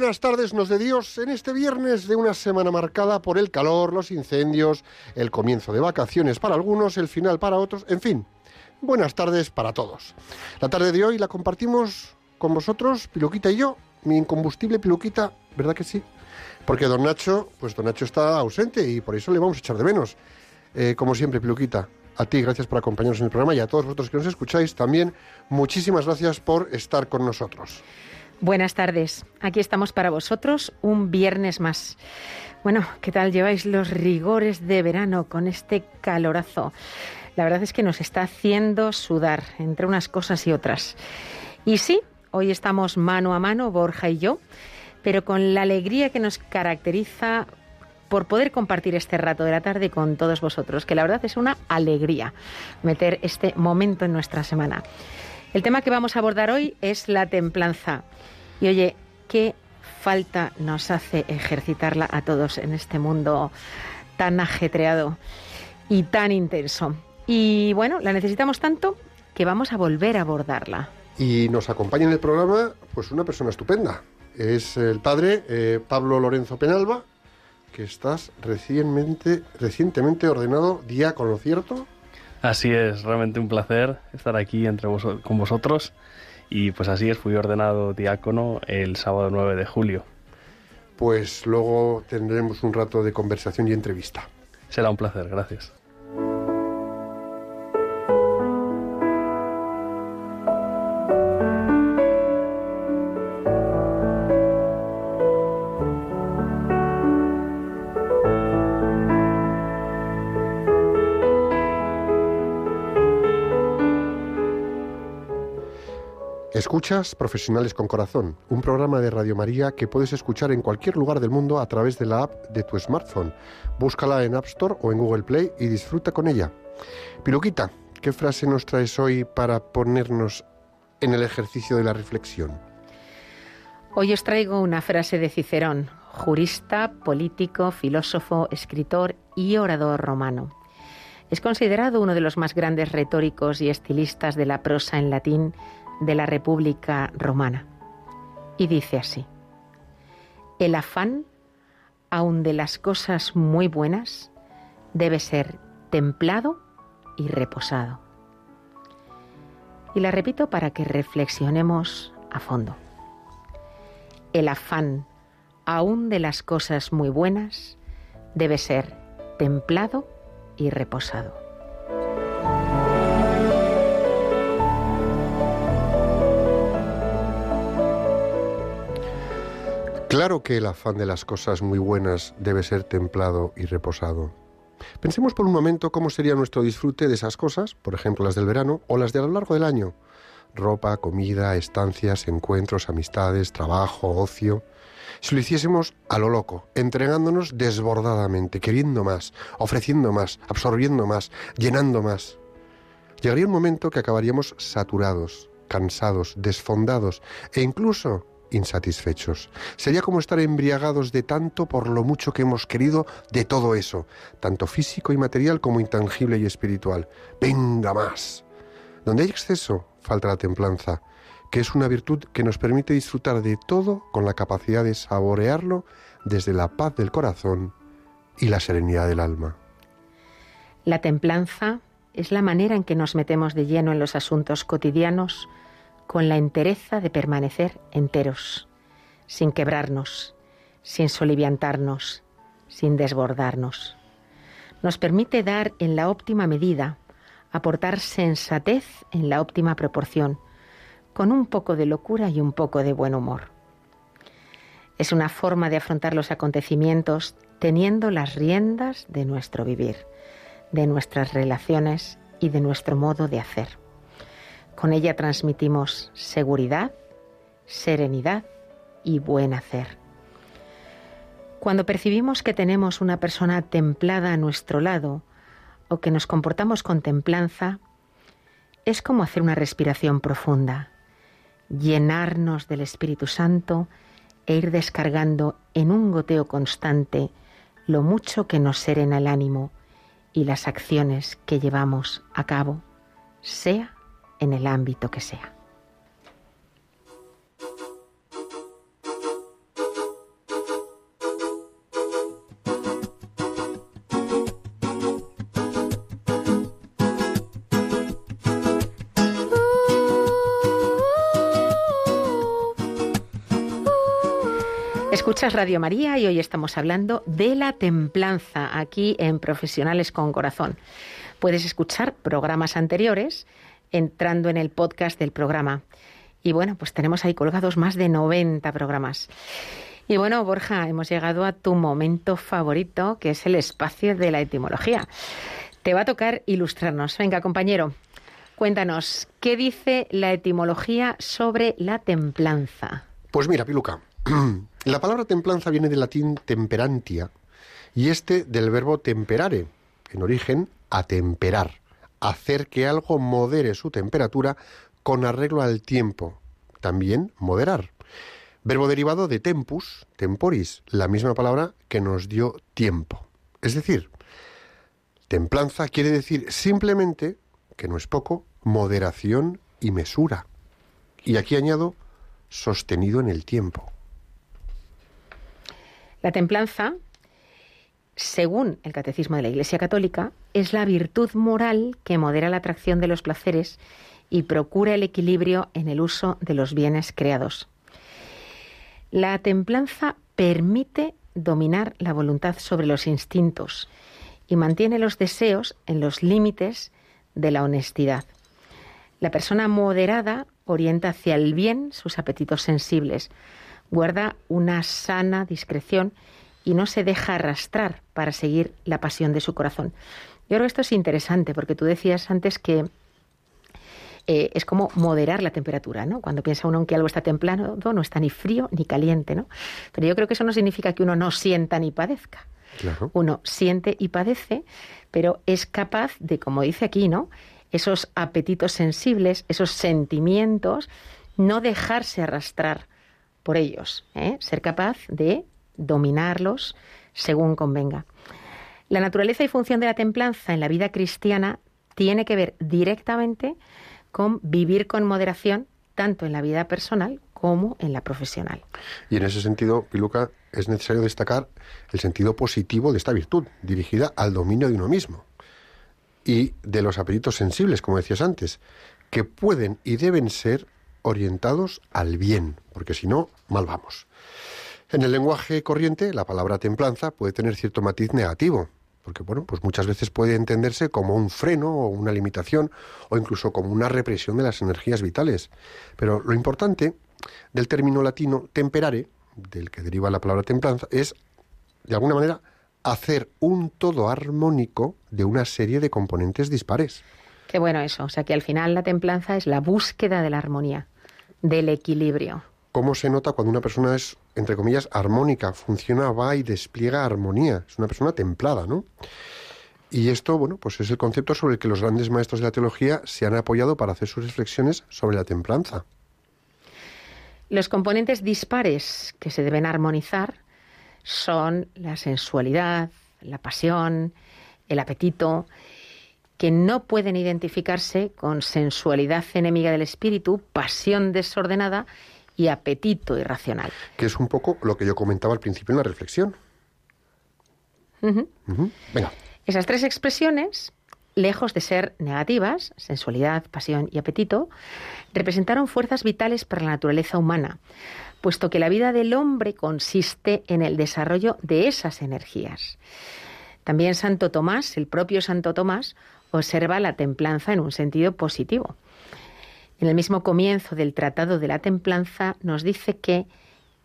buenas tardes, nos de Dios, en este viernes de una semana marcada por el calor, los incendios, el comienzo de vacaciones para algunos, el final para otros, en fin, buenas tardes para todos. La tarde de hoy la compartimos con vosotros, Piluquita y yo, mi incombustible Piluquita, ¿verdad que sí? Porque don Nacho, pues don Nacho está ausente y por eso le vamos a echar de menos. Eh, como siempre, Piluquita, a ti gracias por acompañarnos en el programa y a todos vosotros que nos escucháis también, muchísimas gracias por estar con nosotros. Buenas tardes. Aquí estamos para vosotros un viernes más. Bueno, ¿qué tal lleváis los rigores de verano con este calorazo? La verdad es que nos está haciendo sudar entre unas cosas y otras. Y sí, hoy estamos mano a mano, Borja y yo, pero con la alegría que nos caracteriza por poder compartir este rato de la tarde con todos vosotros, que la verdad es una alegría meter este momento en nuestra semana. El tema que vamos a abordar hoy es la templanza. Y oye, qué falta nos hace ejercitarla a todos en este mundo tan ajetreado y tan intenso. Y bueno, la necesitamos tanto que vamos a volver a abordarla. Y nos acompaña en el programa pues una persona estupenda. Es el padre eh, Pablo Lorenzo Penalba, que estás recientemente, recientemente ordenado diácono, ¿cierto? Así es, realmente un placer estar aquí entre vos, con vosotros. Y pues así es, fui ordenado diácono el sábado 9 de julio. Pues luego tendremos un rato de conversación y entrevista. Será un placer, gracias. Escuchas Profesionales con Corazón, un programa de Radio María que puedes escuchar en cualquier lugar del mundo a través de la app de tu smartphone. Búscala en App Store o en Google Play y disfruta con ella. Piluquita, ¿qué frase nos traes hoy para ponernos en el ejercicio de la reflexión? Hoy os traigo una frase de Cicerón, jurista, político, filósofo, escritor y orador romano. Es considerado uno de los más grandes retóricos y estilistas de la prosa en latín de la República Romana. Y dice así, el afán, aun de las cosas muy buenas, debe ser templado y reposado. Y la repito para que reflexionemos a fondo. El afán, aun de las cosas muy buenas, debe ser templado y reposado. Claro que el afán de las cosas muy buenas debe ser templado y reposado. Pensemos por un momento cómo sería nuestro disfrute de esas cosas, por ejemplo las del verano o las de a lo largo del año. Ropa, comida, estancias, encuentros, amistades, trabajo, ocio. Si lo hiciésemos a lo loco, entregándonos desbordadamente, queriendo más, ofreciendo más, absorbiendo más, llenando más. Llegaría un momento que acabaríamos saturados, cansados, desfondados e incluso insatisfechos. Sería como estar embriagados de tanto por lo mucho que hemos querido de todo eso, tanto físico y material como intangible y espiritual. Venga más. Donde hay exceso, falta la templanza. que es una virtud que nos permite disfrutar de todo con la capacidad de saborearlo desde la paz del corazón y la serenidad del alma. La templanza es la manera en que nos metemos de lleno en los asuntos cotidianos con la entereza de permanecer enteros, sin quebrarnos, sin soliviantarnos, sin desbordarnos. Nos permite dar en la óptima medida, aportar sensatez en la óptima proporción, con un poco de locura y un poco de buen humor. Es una forma de afrontar los acontecimientos teniendo las riendas de nuestro vivir, de nuestras relaciones y de nuestro modo de hacer. Con ella transmitimos seguridad, serenidad y buen hacer. Cuando percibimos que tenemos una persona templada a nuestro lado o que nos comportamos con templanza, es como hacer una respiración profunda, llenarnos del Espíritu Santo e ir descargando en un goteo constante lo mucho que nos serena el ánimo y las acciones que llevamos a cabo, sea en el ámbito que sea. Escuchas Radio María y hoy estamos hablando de la templanza aquí en Profesionales con Corazón. Puedes escuchar programas anteriores entrando en el podcast del programa. Y bueno, pues tenemos ahí colgados más de 90 programas. Y bueno, Borja, hemos llegado a tu momento favorito, que es el espacio de la etimología. Te va a tocar ilustrarnos. Venga, compañero, cuéntanos, ¿qué dice la etimología sobre la templanza? Pues mira, Piluca, la palabra templanza viene del latín temperantia y este del verbo temperare, en origen atemperar, hacer que algo modere su temperatura con arreglo al tiempo, también moderar. Verbo derivado de tempus, temporis, la misma palabra que nos dio tiempo. Es decir, templanza quiere decir simplemente, que no es poco, moderación y mesura. Y aquí añado, sostenido en el tiempo. La templanza, según el Catecismo de la Iglesia Católica, es la virtud moral que modera la atracción de los placeres y procura el equilibrio en el uso de los bienes creados. La templanza permite dominar la voluntad sobre los instintos y mantiene los deseos en los límites de la honestidad. La persona moderada orienta hacia el bien sus apetitos sensibles, guarda una sana discreción y no se deja arrastrar para seguir la pasión de su corazón. Yo creo que esto es interesante porque tú decías antes que eh, es como moderar la temperatura, ¿no? Cuando piensa uno en que algo está templado, no está ni frío ni caliente, ¿no? Pero yo creo que eso no significa que uno no sienta ni padezca. Claro. Uno siente y padece, pero es capaz de, como dice aquí, ¿no? Esos apetitos sensibles, esos sentimientos, no dejarse arrastrar por ellos, ¿eh? ser capaz de dominarlos según convenga. La naturaleza y función de la templanza en la vida cristiana tiene que ver directamente con vivir con moderación tanto en la vida personal como en la profesional. Y en ese sentido, Piluca, es necesario destacar el sentido positivo de esta virtud, dirigida al dominio de uno mismo y de los apetitos sensibles, como decías antes, que pueden y deben ser orientados al bien, porque si no, mal vamos. En el lenguaje corriente, la palabra templanza puede tener cierto matiz negativo, porque bueno, pues muchas veces puede entenderse como un freno o una limitación o incluso como una represión de las energías vitales. Pero lo importante del término latino temperare, del que deriva la palabra templanza, es de alguna manera hacer un todo armónico de una serie de componentes dispares. Qué bueno eso, o sea que al final la templanza es la búsqueda de la armonía, del equilibrio. ¿Cómo se nota cuando una persona es, entre comillas, armónica, funciona, va y despliega armonía? Es una persona templada, ¿no? Y esto, bueno, pues es el concepto sobre el que los grandes maestros de la teología se han apoyado para hacer sus reflexiones sobre la templanza. Los componentes dispares que se deben armonizar son la sensualidad, la pasión, el apetito que no pueden identificarse con sensualidad enemiga del espíritu, pasión desordenada y apetito irracional. Que es un poco lo que yo comentaba al principio en la reflexión. Venga. Esas tres expresiones, lejos de ser negativas, sensualidad, pasión y apetito, representaron fuerzas vitales para la naturaleza humana, puesto que la vida del hombre consiste en el desarrollo de esas energías. También Santo Tomás, el propio Santo Tomás, observa la templanza en un sentido positivo. En el mismo comienzo del Tratado de la Templanza nos dice que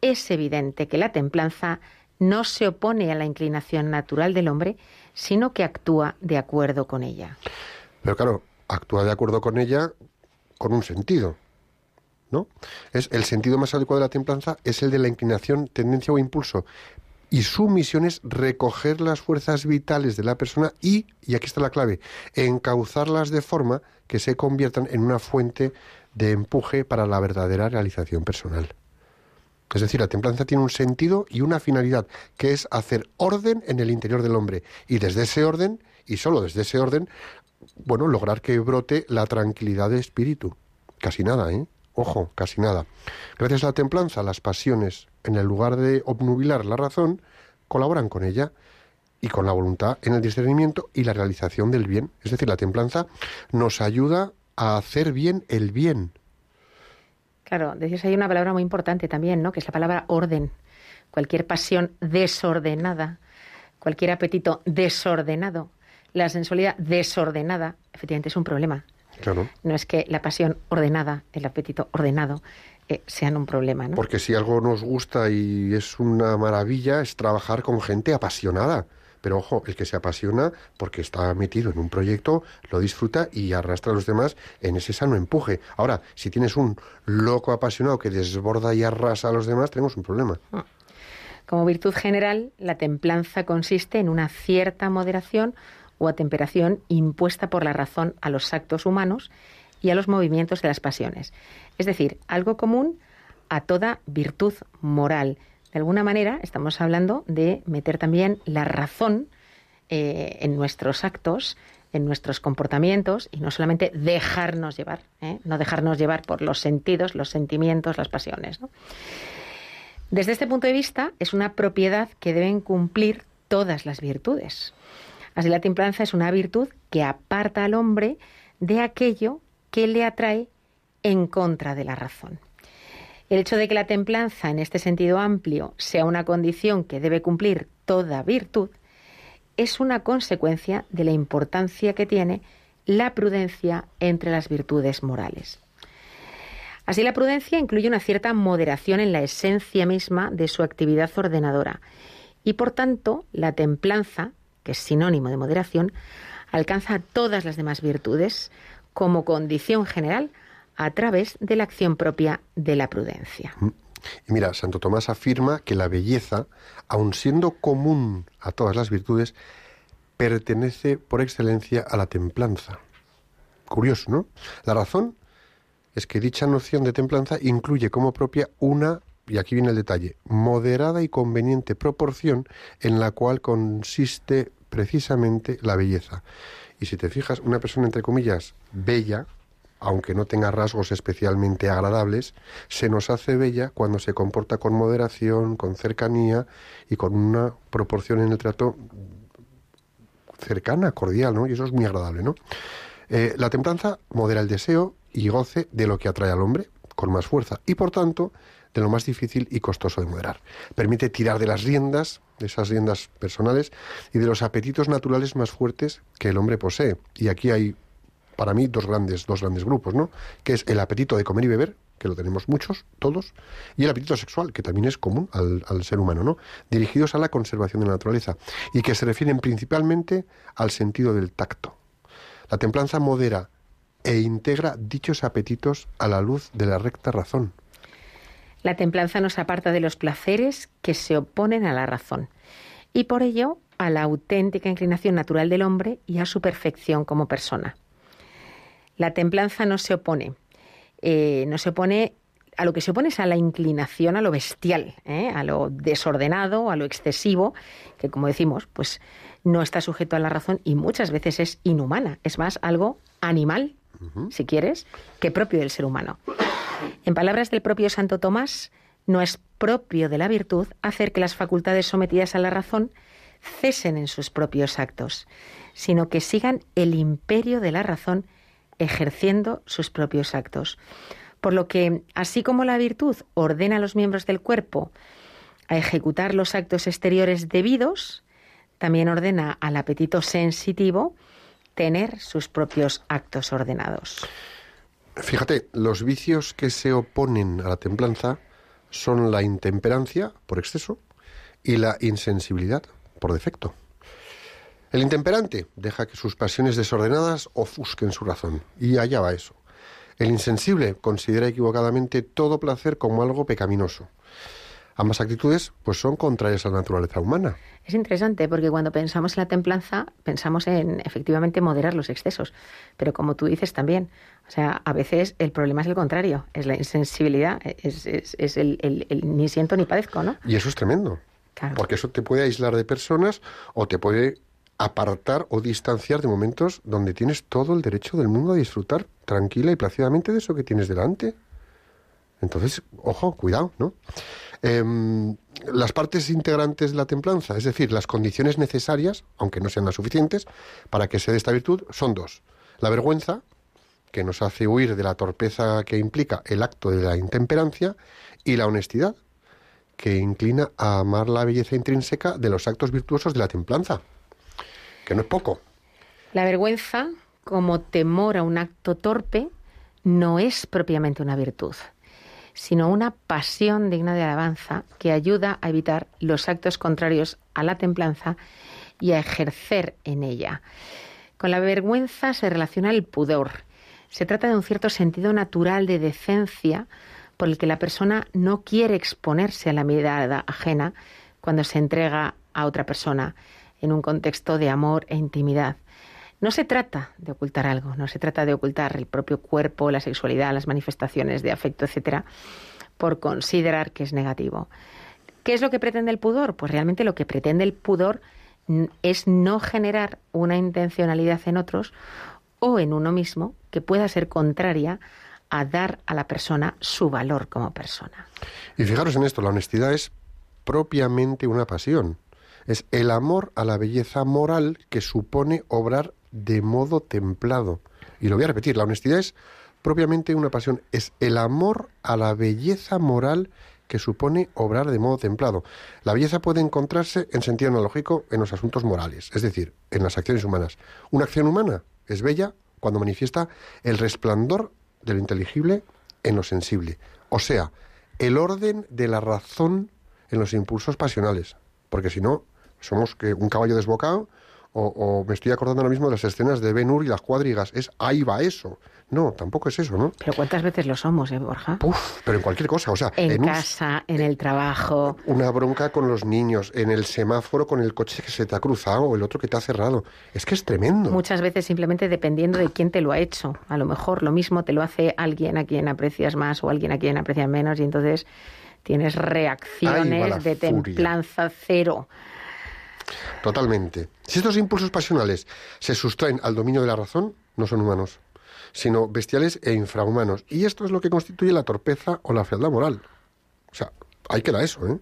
es evidente que la templanza no se opone a la inclinación natural del hombre, sino que actúa de acuerdo con ella. Pero claro, actúa de acuerdo con ella con un sentido. ¿No? Es el sentido más adecuado de la templanza es el de la inclinación, tendencia o impulso. Y su misión es recoger las fuerzas vitales de la persona y, y aquí está la clave, encauzarlas de forma que se conviertan en una fuente de empuje para la verdadera realización personal. Es decir, la templanza tiene un sentido y una finalidad, que es hacer orden en el interior del hombre. Y desde ese orden, y solo desde ese orden, bueno, lograr que brote la tranquilidad de espíritu. Casi nada, ¿eh? Ojo, casi nada. Gracias a la templanza, las pasiones, en el lugar de obnubilar la razón, colaboran con ella y con la voluntad en el discernimiento y la realización del bien. Es decir, la templanza nos ayuda a hacer bien el bien. Claro, decías hay una palabra muy importante también, ¿no? Que es la palabra orden. Cualquier pasión desordenada, cualquier apetito desordenado, la sensualidad desordenada, efectivamente es un problema. Claro. No es que la pasión ordenada, el apetito ordenado, eh, sean un problema, ¿no? Porque si algo nos gusta y es una maravilla, es trabajar con gente apasionada. Pero ojo, el que se apasiona porque está metido en un proyecto, lo disfruta y arrastra a los demás en ese sano empuje. Ahora, si tienes un loco apasionado que desborda y arrasa a los demás, tenemos un problema. Como virtud general, la templanza consiste en una cierta moderación o atemperación impuesta por la razón a los actos humanos y a los movimientos de las pasiones. Es decir, algo común a toda virtud moral. De alguna manera estamos hablando de meter también la razón eh, en nuestros actos, en nuestros comportamientos y no solamente dejarnos llevar, ¿eh? no dejarnos llevar por los sentidos, los sentimientos, las pasiones. Desde este punto de vista, es una propiedad que deben cumplir todas las virtudes. Así la templanza es una virtud que aparta al hombre de aquello que le atrae en contra de la razón. El hecho de que la templanza, en este sentido amplio, sea una condición que debe cumplir toda virtud, es una consecuencia de la importancia que tiene la prudencia entre las virtudes morales. Así la prudencia incluye una cierta moderación en la esencia misma de su actividad ordenadora y por tanto la templanza, que es sinónimo de moderación, alcanza todas las demás virtudes como condición general a través de la acción propia de la prudencia. Y mira, Santo Tomás afirma que la belleza, aun siendo común a todas las virtudes, pertenece por excelencia a la templanza. Curioso, ¿no? La razón es que dicha noción de templanza incluye como propia una, y aquí viene el detalle, moderada y conveniente proporción en la cual consiste precisamente la belleza. Y si te fijas, una persona, entre comillas, bella, aunque no tenga rasgos especialmente agradables, se nos hace bella cuando se comporta con moderación, con cercanía y con una proporción en el trato cercana, cordial, ¿no? Y eso es muy agradable, ¿no? Eh, la templanza modera el deseo y goce de lo que atrae al hombre con más fuerza y, por tanto, de lo más difícil y costoso de moderar. Permite tirar de las riendas, de esas riendas personales y de los apetitos naturales más fuertes que el hombre posee. Y aquí hay, para mí, dos grandes, dos grandes grupos, ¿no? Que es el apetito de comer y beber, que lo tenemos muchos, todos, y el apetito sexual, que también es común al, ser humano, ¿no? Dirigidos a la conservación de la naturaleza y que se refieren principalmente al sentido del tacto. La templanza modera e integra dichos apetitos a la luz de la recta razón. La templanza nos aparta de los placeres que se oponen a la razón y por ello a la auténtica inclinación natural del hombre y a su perfección como persona. La templanza no se opone, eh, no se opone a lo que se opone es a la inclinación a lo bestial, ¿eh? a lo desordenado, a lo excesivo, que como decimos, pues no está sujeto a la razón y muchas veces es inhumana, es más algo animal, si quieres, que propio del ser humano. En palabras del propio Santo Tomás, no es propio de la virtud hacer que las facultades sometidas a la razón cesen en sus propios actos, sino que sigan el imperio de la razón ejerciendo sus propios actos. Por lo que, así como la virtud ordena a los miembros del cuerpo a ejecutar los actos exteriores debidos, también ordena al apetito sensitivo tener sus propios actos ordenados. Fíjate, los vicios que se oponen a la templanza son la intemperancia por exceso y la insensibilidad por defecto. El intemperante deja que sus pasiones desordenadas ofusquen su razón, y allá va eso. El insensible considera equivocadamente todo placer como algo pecaminoso. Ambas actitudes pues son contrarias a la naturaleza humana. Es interesante porque cuando pensamos en la templanza, pensamos en efectivamente moderar los excesos. Pero como tú dices también, o sea, a veces el problema es el contrario, es la insensibilidad, es, es- es el, el- el ni siento ni padezco, ¿no? Y eso es tremendo. Claro. Porque eso te puede aislar de personas o te puede apartar o distanciar de momentos donde tienes todo el derecho del mundo a disfrutar tranquila y plácidamente de eso que tienes delante. Entonces, ojo, cuidado, ¿no? Em, las partes integrantes de la templanza, es decir, las condiciones necesarias, aunque no sean las suficientes, para que se dé esta virtud, son dos. La vergüenza, que nos hace huir de la torpeza que implica el acto de la intemperancia, y la honestidad, que inclina a amar la belleza intrínseca de los actos virtuosos de la templanza. Que no es poco. La vergüenza, como temor a un acto torpe, no es propiamente una virtud, sino una pasión digna de alabanza que ayuda a evitar los actos contrarios a la templanza y a ejercer en ella. Con la vergüenza se relaciona el pudor. Se trata de un cierto sentido natural de decencia por el que la persona no quiere exponerse a la mirada ajena cuando se entrega a otra persona en un contexto de amor e intimidad. No se trata de ocultar algo, no se trata de ocultar el propio cuerpo, la sexualidad, las manifestaciones de afecto, etcétera, por considerar que es negativo. ¿Qué es lo que pretende el pudor? Pues realmente lo que pretende el pudor es no generar una intencionalidad en otros o en uno mismo que pueda ser contraria a dar a la persona su valor como persona. Y fijaros en esto, la honestidad es propiamente una pasión. Es el amor a la belleza moral que supone obrar de modo templado. Y lo voy a repetir, la honestidad es propiamente una pasión. Es el amor a la belleza moral que supone obrar de modo templado. La belleza puede encontrarse en sentido analógico en los asuntos morales, es decir, en las acciones humanas. Una acción humana es bella cuando manifiesta el resplandor de lo inteligible en lo sensible, o sea, el orden de la razón en los impulsos pasionales, porque si no, somos que un caballo desbocado o, o me estoy acordando ahora mismo de las escenas de Ben Hur y las cuadrigas, es ahí va eso. No, tampoco es eso, ¿no? Pero ¿cuántas veces lo somos, eh, Borja? Puf, pero en cualquier cosa, o sea, En casa, en el trabajo. una bronca con los niños, en el semáforo con el coche que se te ha cruzado o el otro que te ha cerrado. Es que es tremendo. Muchas veces simplemente dependiendo de quién te lo ha hecho. A lo mejor lo mismo te lo hace alguien a quien aprecias más o alguien a quien aprecias menos y entonces tienes reacciones de furia. templanza cero. Totalmente. Si estos impulsos pasionales se sustraen al dominio de la razón, no son humanos, sino bestiales e infrahumanos. Y esto es lo que constituye la torpeza o la fealdad moral. O sea, ahí queda eso, ¿eh?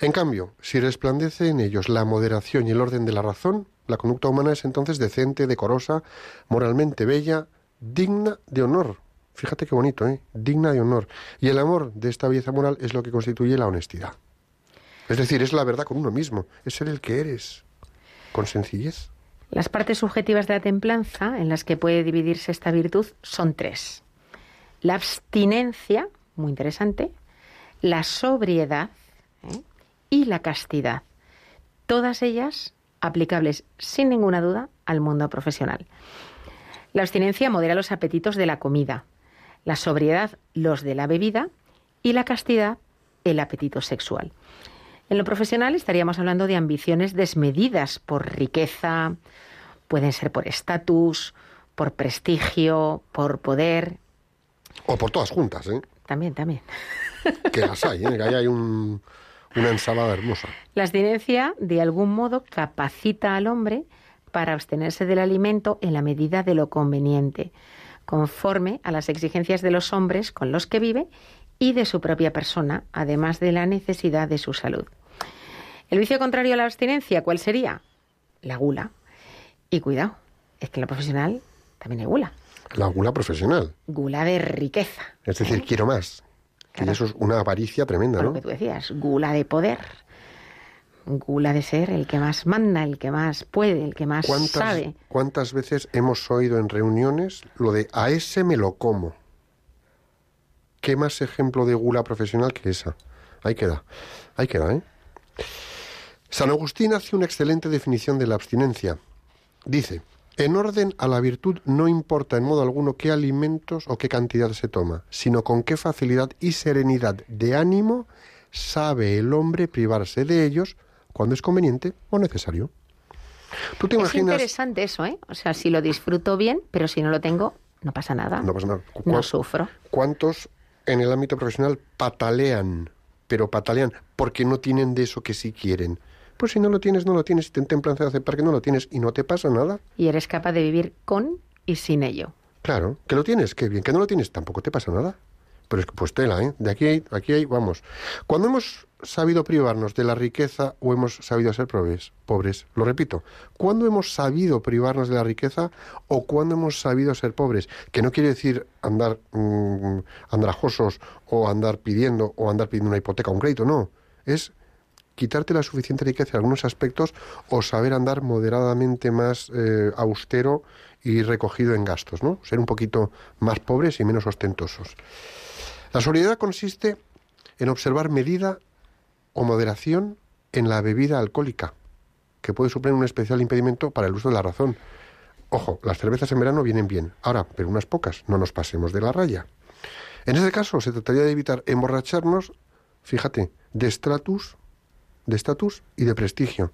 En cambio, si resplandece en ellos la moderación y el orden de la razón, la conducta humana es entonces decente, decorosa, moralmente bella, digna de honor. Fíjate qué bonito, ¿eh? Digna de honor. Y el amor de esta belleza moral es lo que constituye la honestidad. Es decir, es la verdad con uno mismo, es ser el que eres, con sencillez. Las partes subjetivas de la templanza en las que puede dividirse esta virtud son tres. La abstinencia, muy interesante, la sobriedad ¿eh? y la castidad. Todas ellas aplicables sin ninguna duda al mundo profesional. La abstinencia modera los apetitos de la comida, la sobriedad los de la bebida y la castidad el apetito sexual. En lo profesional estaríamos hablando de ambiciones desmedidas por riqueza, pueden ser por estatus, por prestigio, por poder. O por todas juntas, ¿eh? también, también. Que las hay, ¿eh? que ahí hay un- una ensalada hermosa. La abstinencia, de algún modo, capacita al hombre para abstenerse del alimento en la medida de lo conveniente, conforme a las exigencias de los hombres con los que vive y de su propia persona, además de la necesidad de su salud. El vicio contrario a la abstinencia, ¿cuál sería? La gula. Y cuidado, es que en la profesional también hay gula. La gula profesional. Gula de riqueza. Es decir, quiero más. Y eso es una avaricia tremenda, ¿no? lo que tú decías, gula de poder. Gula de ser el que más manda, el que más puede, el que más ¿Cuántas, sabe. ¿Cuántas veces hemos oído en reuniones lo de a ese me lo como? ¿Qué más ejemplo de gula profesional que esa? Ahí queda, ahí queda, ¿eh? San Agustín hace una excelente definición de la abstinencia. Dice, en orden a la virtud no importa en modo alguno qué alimentos o qué cantidad se toma, sino con qué facilidad y serenidad de ánimo sabe el hombre privarse de ellos cuando es conveniente o necesario. ¿Tú te Es imaginas? interesante eso, ¿eh? O sea, si lo disfruto bien, pero si no lo tengo, no pasa nada. No pasa nada. No ¿Cuál- sufro. ¿Cuántos en el ámbito profesional patalean, pero patalean porque no tienen de eso que sí quieren? Pues si no lo tienes, no lo tienes, y ten templanza de aceptar que no lo tienes y no te pasa nada. Y eres capaz de vivir con y sin ello. Claro, que lo tienes, qué bien, que no lo tienes, tampoco te pasa nada. Pero es que pues tela, ¿eh? De aquí hay, aquí hay, vamos. Cuando hemos sabido privarnos de la riqueza o hemos sabido ser pobres, pobres, lo repito, ¿cuándo hemos sabido privarnos de la riqueza o cuándo hemos sabido ser pobres? Que no quiere decir andar mm, andrajosos o andar pidiendo o andar pidiendo una hipoteca un crédito, no. Es quitarte la suficiente riqueza en algunos aspectos o saber andar moderadamente más eh, austero y recogido en gastos, ¿no? Ser un poquito más pobres y menos ostentosos. La sobriedad consiste en observar medida o moderación en la bebida alcohólica, que puede suponer un especial impedimento para el uso de la razón. Ojo, las cervezas en verano vienen bien, ahora, pero unas pocas, no nos pasemos de la raya. En ese caso, se trataría de evitar emborracharnos, fíjate, de estatus, de estatus y de prestigio.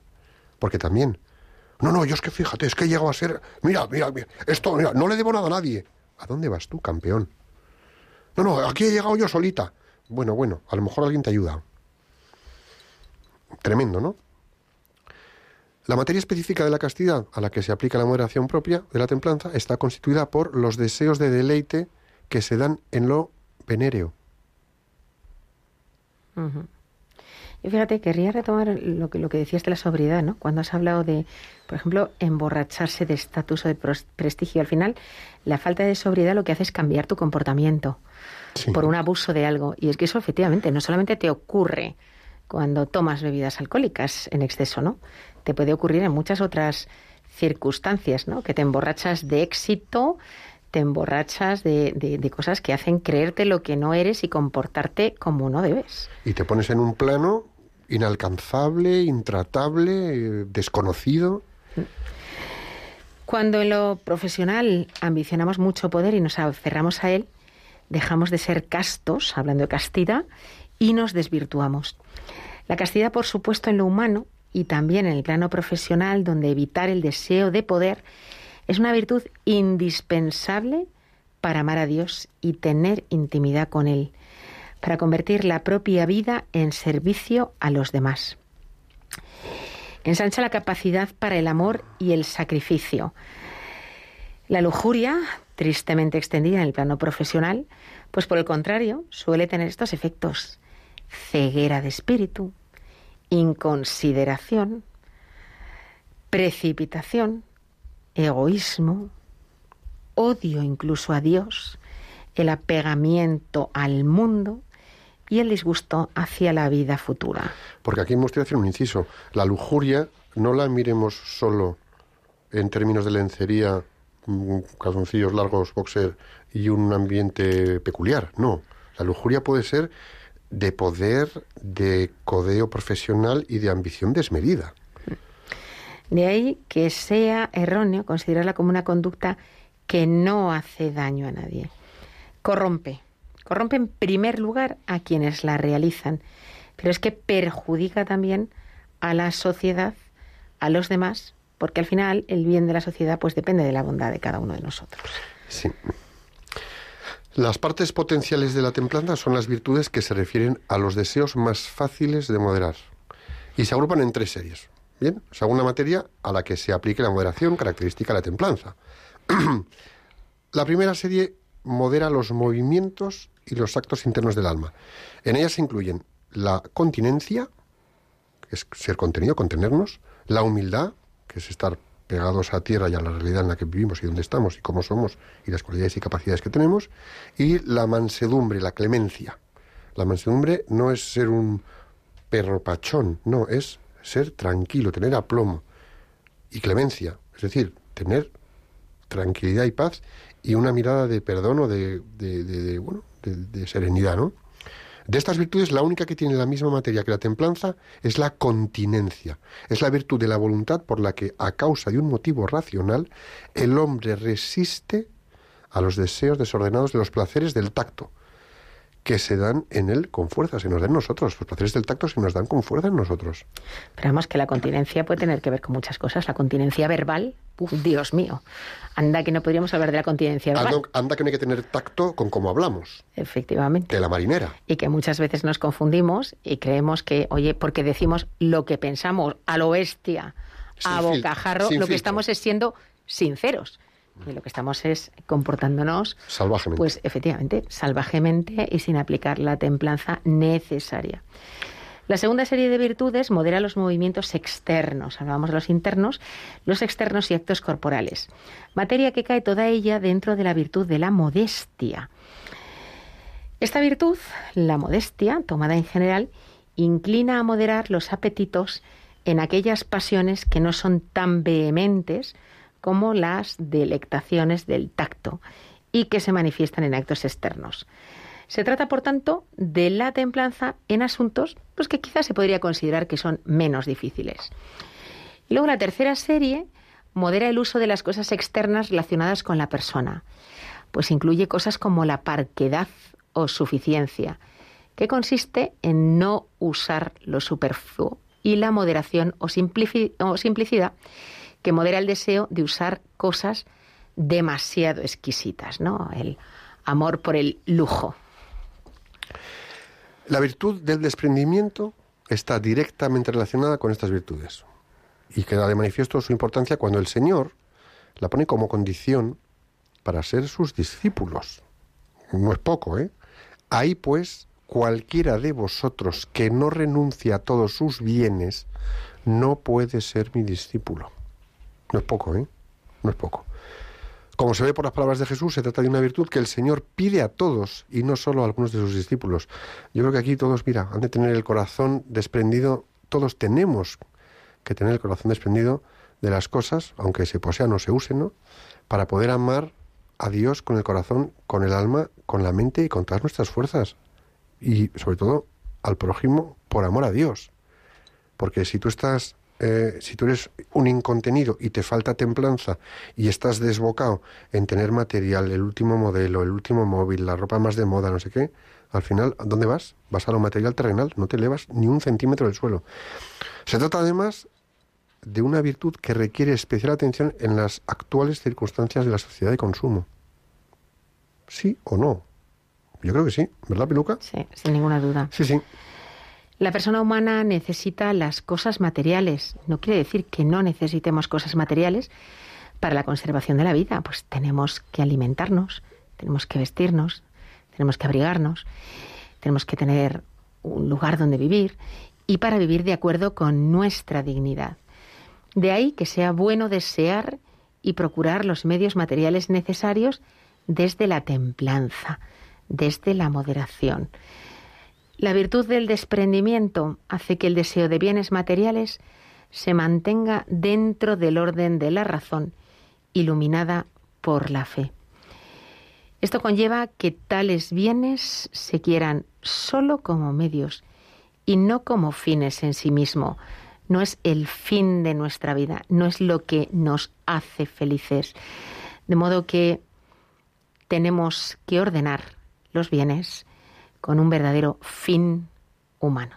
Porque también, no, no, yo es que fíjate, es que he llegado a ser, mira, mira, mira, esto, mira, no le debo nada a nadie. ¿A dónde vas tú, campeón? No, no, aquí he llegado yo solita. Bueno, bueno, a lo mejor alguien te ayuda. Tremendo, ¿no? La materia específica de la castidad, a la que se aplica la moderación propia de la templanza, está constituida por los deseos de deleite que se dan en lo venéreo. Y fíjate, querría retomar lo que, lo que decías de la sobriedad, ¿no? Cuando has hablado de, por ejemplo, emborracharse de estatus o de prestigio. Al final, la falta de sobriedad lo que hace es cambiar tu comportamiento Sí. por un abuso de algo. Y es que eso efectivamente no solamente te ocurre cuando tomas bebidas alcohólicas en exceso, ¿no? Te puede ocurrir en muchas otras circunstancias, ¿no? Que te emborrachas de éxito, te emborrachas de, de- de cosas que hacen creerte lo que no eres y comportarte como no debes. Y te pones en un plano inalcanzable, intratable, desconocido. Cuando en lo profesional ambicionamos mucho poder y nos aferramos a él, dejamos de ser castos, hablando de castidad, y nos desvirtuamos. La castidad, por supuesto, en lo humano y también en el plano profesional, donde evitar el deseo de poder es una virtud indispensable para amar a Dios y tener intimidad con Él, para convertir la propia vida en servicio a los demás. Ensancha la capacidad para el amor y el sacrificio. La lujuria, tristemente extendida en el plano profesional, pues por el contrario, suele tener estos efectos. Ceguera de espíritu, inconsideración, precipitación, egoísmo, odio incluso a Dios, el apegamiento al mundo y el disgusto hacia la vida futura. Porque aquí me gustaría hacer un inciso. La lujuria no la miremos solo en términos de lencería, mm, calzoncillos largos, boxer y un ambiente peculiar. No. La lujuria puede ser de poder, de codeo profesional y de ambición desmedida. De ahí que sea erróneo considerarla como una conducta que no hace daño a nadie. Corrompe. Corrompe en primer lugar a quienes la realizan, pero es que perjudica también a la sociedad, a los demás, porque al final el bien de la sociedad pues depende de la bondad de cada uno de nosotros. Sí. Las partes potenciales de la templanza son las virtudes que se refieren a los deseos más fáciles de moderar y se agrupan en tres series. Bien, según la materia a la que se aplique la moderación característica de la templanza. la primera serie modera los movimientos y los actos internos del alma. En ella se incluyen la continencia, que es ser contenido, contenernos, la humildad, que es estar pegados a tierra y a la realidad en la que vivimos y dónde estamos y cómo somos y las cualidades y capacidades que tenemos, y la mansedumbre, la clemencia. La mansedumbre no es ser un perro pachón, no, es ser tranquilo, tener aplomo y clemencia, es decir, tener tranquilidad y paz y una mirada de perdón o de- de, bueno, de, serenidad, ¿no? De estas virtudes, la única que tiene la misma materia que la templanza es la continencia. Es la virtud de la voluntad por la que, a causa de un motivo racional, el hombre resiste a los deseos desordenados de los placeres del tacto, que se dan en él con fuerza, se nos dan nosotros. Los placeres del tacto se nos dan con fuerza en nosotros. Pero vamos, que la continencia puede tener que ver con muchas cosas. La continencia verbal, uf, Dios mío. Anda que no podríamos hablar de la continencia verbal. Anda, anda que no hay que tener tacto con cómo hablamos, Efectivamente. de la marinera. Y que muchas veces nos confundimos y creemos que, oye, porque decimos lo que pensamos a lo bestia, a Sin bocajarro, lo que estamos es siendo sinceros. Y lo que estamos es comportándonos, Salvajemente. pues efectivamente, salvajemente y sin aplicar la templanza necesaria. La segunda serie de virtudes modera los movimientos externos. Hablábamos de los internos, los externos y actos corporales. Materia que cae toda ella dentro de la virtud de la modestia. Esta virtud, la modestia, tomada en general, inclina a moderar los apetitos en aquellas pasiones que no son tan vehementes como las delectaciones del tacto y que se manifiestan en actos externos. Se trata, por tanto, de la templanza en asuntos pues, que quizás se podría considerar que son menos difíciles. Y luego la tercera serie modera el uso de las cosas externas relacionadas con la persona, pues incluye cosas como la parquedad o suficiencia, que consiste en no usar lo superfluo, y la moderación o, simplici- o simplicidad, que modera el deseo de usar cosas demasiado exquisitas, ¿no? El amor por el lujo. La virtud del desprendimiento está directamente relacionada con estas virtudes. Y queda de manifiesto su importancia cuando el Señor la pone como condición para ser sus discípulos. No es poco, ¿eh? Ahí pues, cualquiera de vosotros que no renuncie a todos sus bienes, no puede ser mi discípulo. No es poco, ¿eh? No es poco. Como se ve por las palabras de Jesús, se trata de una virtud que el Señor pide a todos y no solo a algunos de sus discípulos. Yo creo que aquí todos, mira, han de tener el corazón desprendido, todos tenemos que tener el corazón desprendido de las cosas, aunque se posean o se usen, ¿no? Para poder amar a Dios con el corazón, con el alma, con la mente y con todas nuestras fuerzas. Y sobre todo al prójimo por amor a Dios. Porque si tú estás, eh, si tú eres un incontenido y te falta templanza y estás desbocado en tener material, el último modelo, el último móvil, la ropa más de moda, no sé qué, al final, ¿a dónde vas? Vas a lo material terrenal, no te elevas ni un centímetro del suelo. Se trata además de una virtud que requiere especial atención en las actuales circunstancias de la sociedad de consumo. ¿Sí o no? Yo creo que sí, ¿verdad, Piluca? Sí, sin ninguna duda. Sí, sí. La persona humana necesita las cosas materiales. No quiere decir que no necesitemos cosas materiales para la conservación de la vida. Pues tenemos que alimentarnos, tenemos que vestirnos, tenemos que abrigarnos, tenemos que tener un lugar donde vivir y para vivir de acuerdo con nuestra dignidad. De ahí que sea bueno desear y procurar los medios materiales necesarios desde la templanza, desde la moderación. La virtud del desprendimiento hace que el deseo de bienes materiales se mantenga dentro del orden de la razón, iluminada por la fe. Esto conlleva que tales bienes se quieran solo como medios y no como fines en sí mismo. No es el fin de nuestra vida, no es lo que nos hace felices. De modo que tenemos que ordenar los bienes con un verdadero fin humano.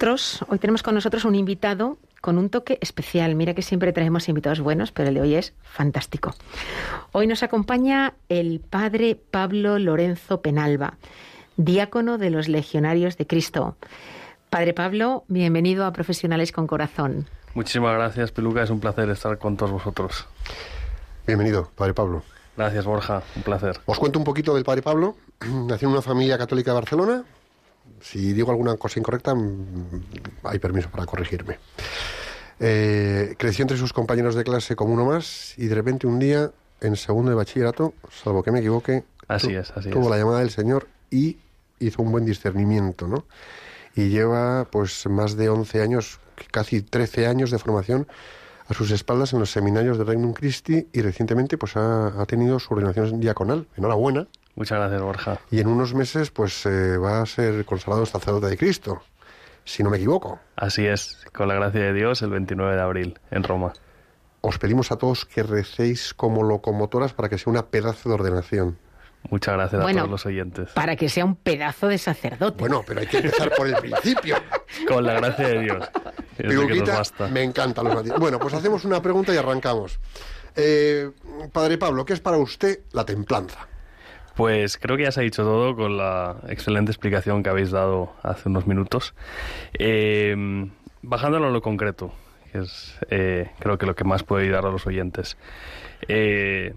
Nosotros, hoy tenemos con nosotros un invitado con un toque especial. Mira que siempre traemos invitados buenos, pero el de hoy es fantástico. Hoy nos acompaña el padre Pablo Lorenzo Penalba, diácono de los Legionarios de Cristo. Padre Pablo, bienvenido a Profesionales con Corazón. Muchísimas gracias, Peluca. Es un placer estar con todos vosotros. Bienvenido, Padre Pablo. Gracias, Borja. Un placer. Os cuento un poquito del Padre Pablo. Nació en una familia católica de Barcelona. Si digo alguna cosa incorrecta, mm, hay permiso para corregirme. Eh, creció entre sus compañeros de clase como uno más y de repente un día, en segundo de bachillerato, salvo que me equivoque, Así tu- es, así tuvo es. la llamada del Señor y hizo un buen discernimiento, ¿no? Y lleva pues más de 11 años, casi 13 años de formación a sus espaldas en los seminarios de Regnum Christi y recientemente pues ha, ha tenido su ordenación diaconal. Enhorabuena. Muchas gracias, Borja. Y en unos meses pues eh, va a ser consagrado sacerdote de Cristo, si no me equivoco. Así es, con la gracia de Dios, el 29 de abril, en Roma. Os pedimos a todos que recéis como locomotoras para que sea una pedazo de ordenación. Muchas gracias Bueno. a todos los oyentes. Para que sea un pedazo de sacerdote. Bueno, pero hay que empezar por el principio. Con la gracia de Dios. Me encantan los matices. Bueno, pues hacemos una pregunta y arrancamos. Eh, padre Pablo, ¿qué es para usted la templanza? Pues creo que ya se ha dicho todo con la excelente explicación que habéis dado hace unos minutos. Eh, bajándolo a lo concreto, que es eh, creo que lo que más puede ayudar a los oyentes. Eh,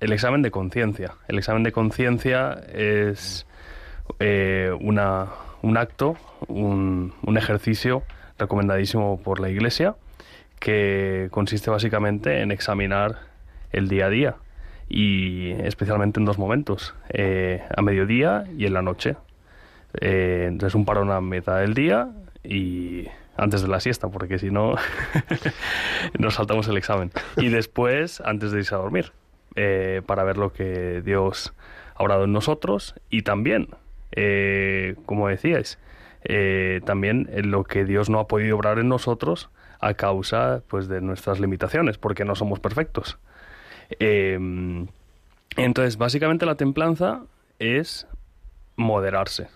el examen de conciencia. El examen de conciencia es eh, una, un acto, un, un ejercicio recomendadísimo por la Iglesia que consiste básicamente en examinar el día a día y especialmente en dos momentos, eh, a mediodía y en la noche. Eh, entonces un parón a mitad del día y antes de la siesta, porque si no nos saltamos el examen. Y después antes de irse a dormir, eh, para ver lo que Dios ha obrado en nosotros y también, eh, como decíais, eh, también lo que Dios no ha podido obrar en nosotros a causa pues de nuestras limitaciones, porque no somos perfectos. Eh, entonces, básicamente la templanza es moderarse.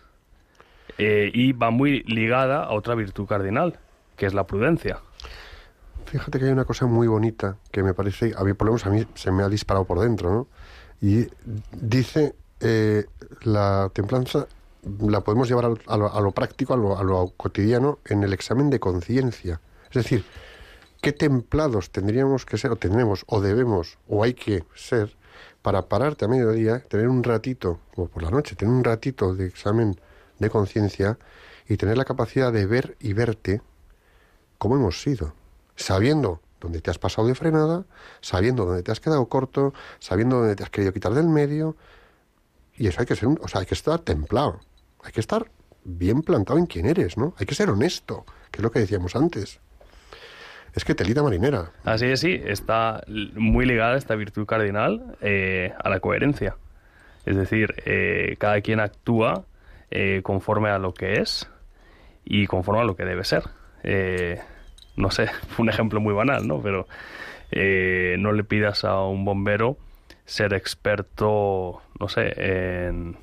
Eh, y va muy ligada a otra virtud cardinal, que es la prudencia. Fíjate que hay una cosa muy bonita que me parece, a mí, por lo menos a mí se me ha disparado por dentro, ¿no? Y dice, eh, la templanza la podemos llevar a lo, a lo práctico, a lo, a lo cotidiano, en el examen de conciencia. Es decir, ¿qué templados tendríamos que ser, o tenemos, o debemos, o hay que ser, para pararte a mediodía, tener un ratito, o por la noche, tener un ratito de examen de conciencia y tener la capacidad de ver y verte cómo hemos sido, sabiendo dónde te has pasado de frenada, sabiendo dónde te has quedado corto, sabiendo dónde te has querido quitar del medio, y eso hay que ser, o sea, hay que estar templado, hay que estar bien plantado en quién eres, ¿no? Hay que ser honesto, que es lo que decíamos antes. Es que telita marinera. Así es, sí, está muy ligada esta virtud cardinal eh, a la coherencia. Es decir, eh, cada quien actúa eh, conforme a lo que es y conforme a lo que debe ser. No sé, un ejemplo muy banal, ¿no? Pero no le pidas a un bombero ser experto, no sé, en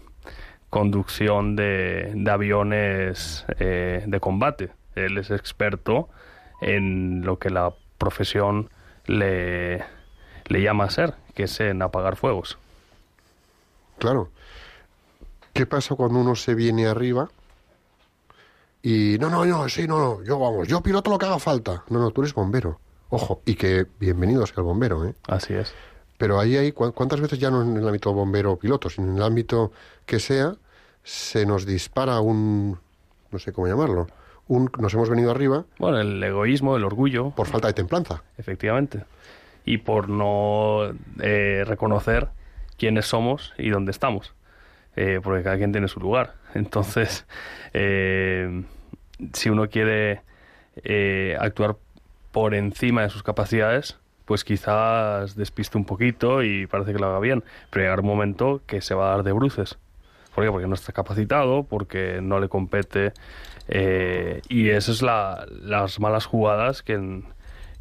conducción de, aviones de combate. Él es experto en lo que la profesión le, le llama a ser, que es en apagar fuegos. Claro. ¿Qué pasa cuando uno se viene arriba y no, no, no, sí, no, no, yo vamos, yo piloto lo que haga falta. No, no, tú eres bombero. Ojo, y que bienvenido sea el bombero, ¿eh? Así es. Pero ahí hay, ¿cu- ¿cuántas veces ya no en el ámbito bombero o piloto, sino en el ámbito que sea, se nos dispara un, no sé cómo llamarlo, un, nos hemos venido arriba Bueno, el egoísmo, el orgullo, por falta de templanza. efectivamente. Y por no eh, reconocer quiénes somos y dónde estamos. Eh, porque cada quien tiene su lugar. Entonces, eh, si uno quiere eh, actuar por encima de sus capacidades, pues quizás despiste un poquito y parece que lo haga bien. Pero llegará un momento que se va a dar de bruces. ¿Por qué? Porque no está capacitado, porque no le compete. Eh, y esas son la, las malas jugadas que,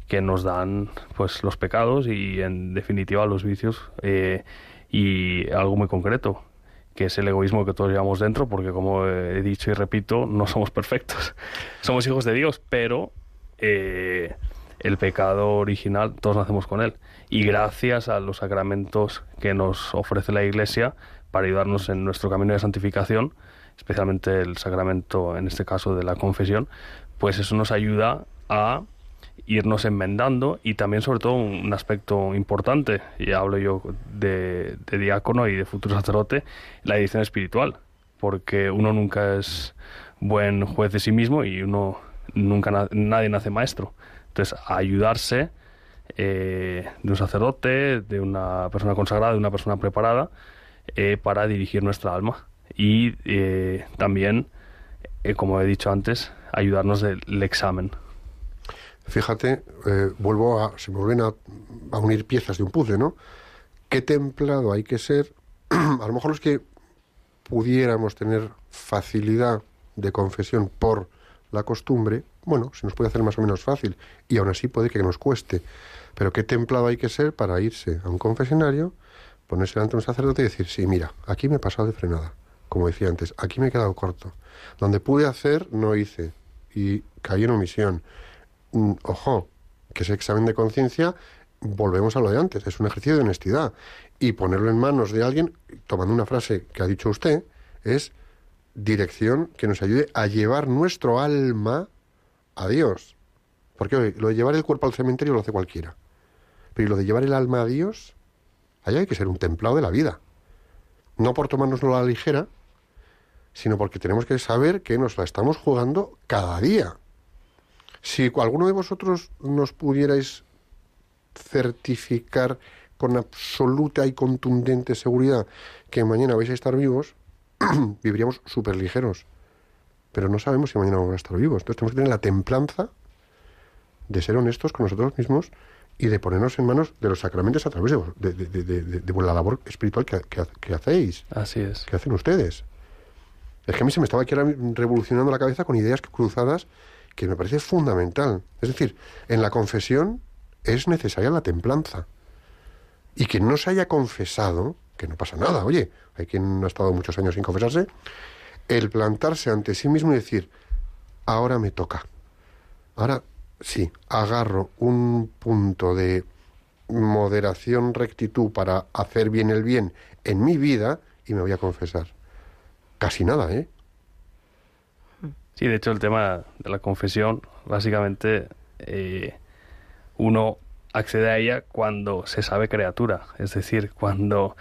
que nos dan pues los pecados y en definitiva los vicios. eh, y algo muy concreto, que es el egoísmo que todos llevamos dentro, porque como he dicho y repito, no somos perfectos. somos hijos de Dios, pero eh, el pecado original todos nacemos con él. Y gracias a los sacramentos que nos ofrece la Iglesia para ayudarnos en nuestro camino de santificación, especialmente el sacramento, en este caso de la confesión, pues eso nos ayuda a irnos enmendando y también sobre todo un aspecto importante, y hablo yo de, diácono y de futuro sacerdote, la edición espiritual, porque uno nunca es buen juez de sí mismo y uno nunca na- nadie nace maestro. Entonces, ayudarse eh, de un sacerdote, de una persona consagrada, de una persona preparada, eh, para dirigir nuestra alma. Y eh, también, eh, como he dicho antes, ayudarnos del examen. Fíjate, eh, vuelvo a. Se me vuelven a, unir piezas de un puzzle, ¿no? ¿Qué templado hay que ser? a lo mejor los que pudiéramos tener facilidad de confesión por la costumbre, bueno, se nos puede hacer más o menos fácil y aún así puede que nos cueste. Pero qué templado hay que ser para irse a un confesionario, ponerse delante de un sacerdote y decir, sí, mira, aquí me he pasado de frenada, como decía antes, aquí me he quedado corto. Donde pude hacer, no hice y caí en omisión. Mm, ojo, que ese examen de conciencia, volvemos a lo de antes, es un ejercicio de honestidad. Y ponerlo en manos de alguien, tomando una frase que ha dicho usted, es dirección que nos ayude a llevar nuestro alma a Dios. Porque lo de llevar el cuerpo al cementerio lo hace cualquiera. Pero ¿y lo de llevar el alma a Dios, allá hay que ser un templado de la vida. No por tomárnoslo a la ligera, sino porque tenemos que saber que nos la estamos jugando cada día. Si alguno de vosotros nos pudierais certificar con absoluta y contundente seguridad que mañana vais a estar vivos, viviríamos súper ligeros. Pero no sabemos si mañana vamos a estar vivos. Entonces tenemos que tener la templanza de ser honestos con nosotros mismos y de ponernos en manos de los sacramentos a través de, la labor espiritual que, que ha- que hacéis, Así es. que hacen ustedes. Es que a mí se me estaba aquí revolucionando la cabeza con ideas cruzadas que me parece fundamental. Es decir, en la confesión es necesaria la templanza. Y quien no se haya confesado, que no pasa nada, oye, hay quien no ha estado muchos años sin confesarse, el plantarse ante sí mismo y decir, ahora me toca. Ahora sí, agarro un punto de moderación, rectitud para hacer bien el bien en mi vida y me voy a confesar. Casi nada, ¿eh? Sí, de hecho el tema de la confesión, básicamente eh, uno accede a ella cuando se sabe criatura, es decir, cuando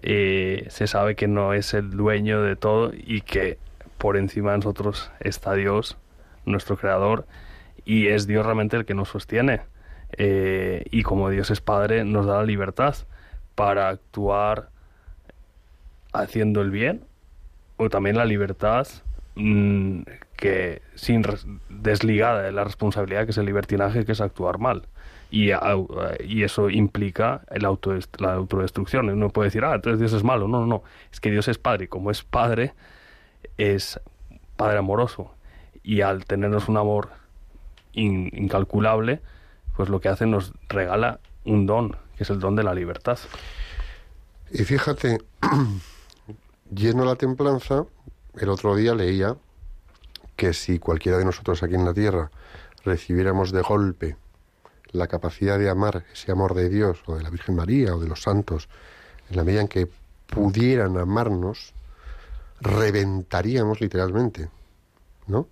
eh, se sabe que no es el dueño de todo y que por encima de nosotros está Dios, nuestro creador, y es Dios realmente el que nos sostiene. Eh, y como Dios es Padre, nos da la libertad para actuar haciendo el bien o también la libertad mm, que sin desligada de la responsabilidad que es el libertinaje que es actuar mal. Y, y eso implica el autodest- la autodestrucción. Uno puede decir ah entonces Dios es malo no no no. Es que Dios es padre. Y como es padre es padre amoroso. Y al tenernos un amor in- incalculable pues lo que hace nos regala un don que es el don de la libertad. Y fíjate, lleno la templanza, el otro día leía que si cualquiera de nosotros aquí en la tierra recibiéramos de golpe la capacidad de amar ese amor de Dios o de la Virgen María o de los santos, en la medida en que pudieran amarnos, reventaríamos literalmente, ¿no?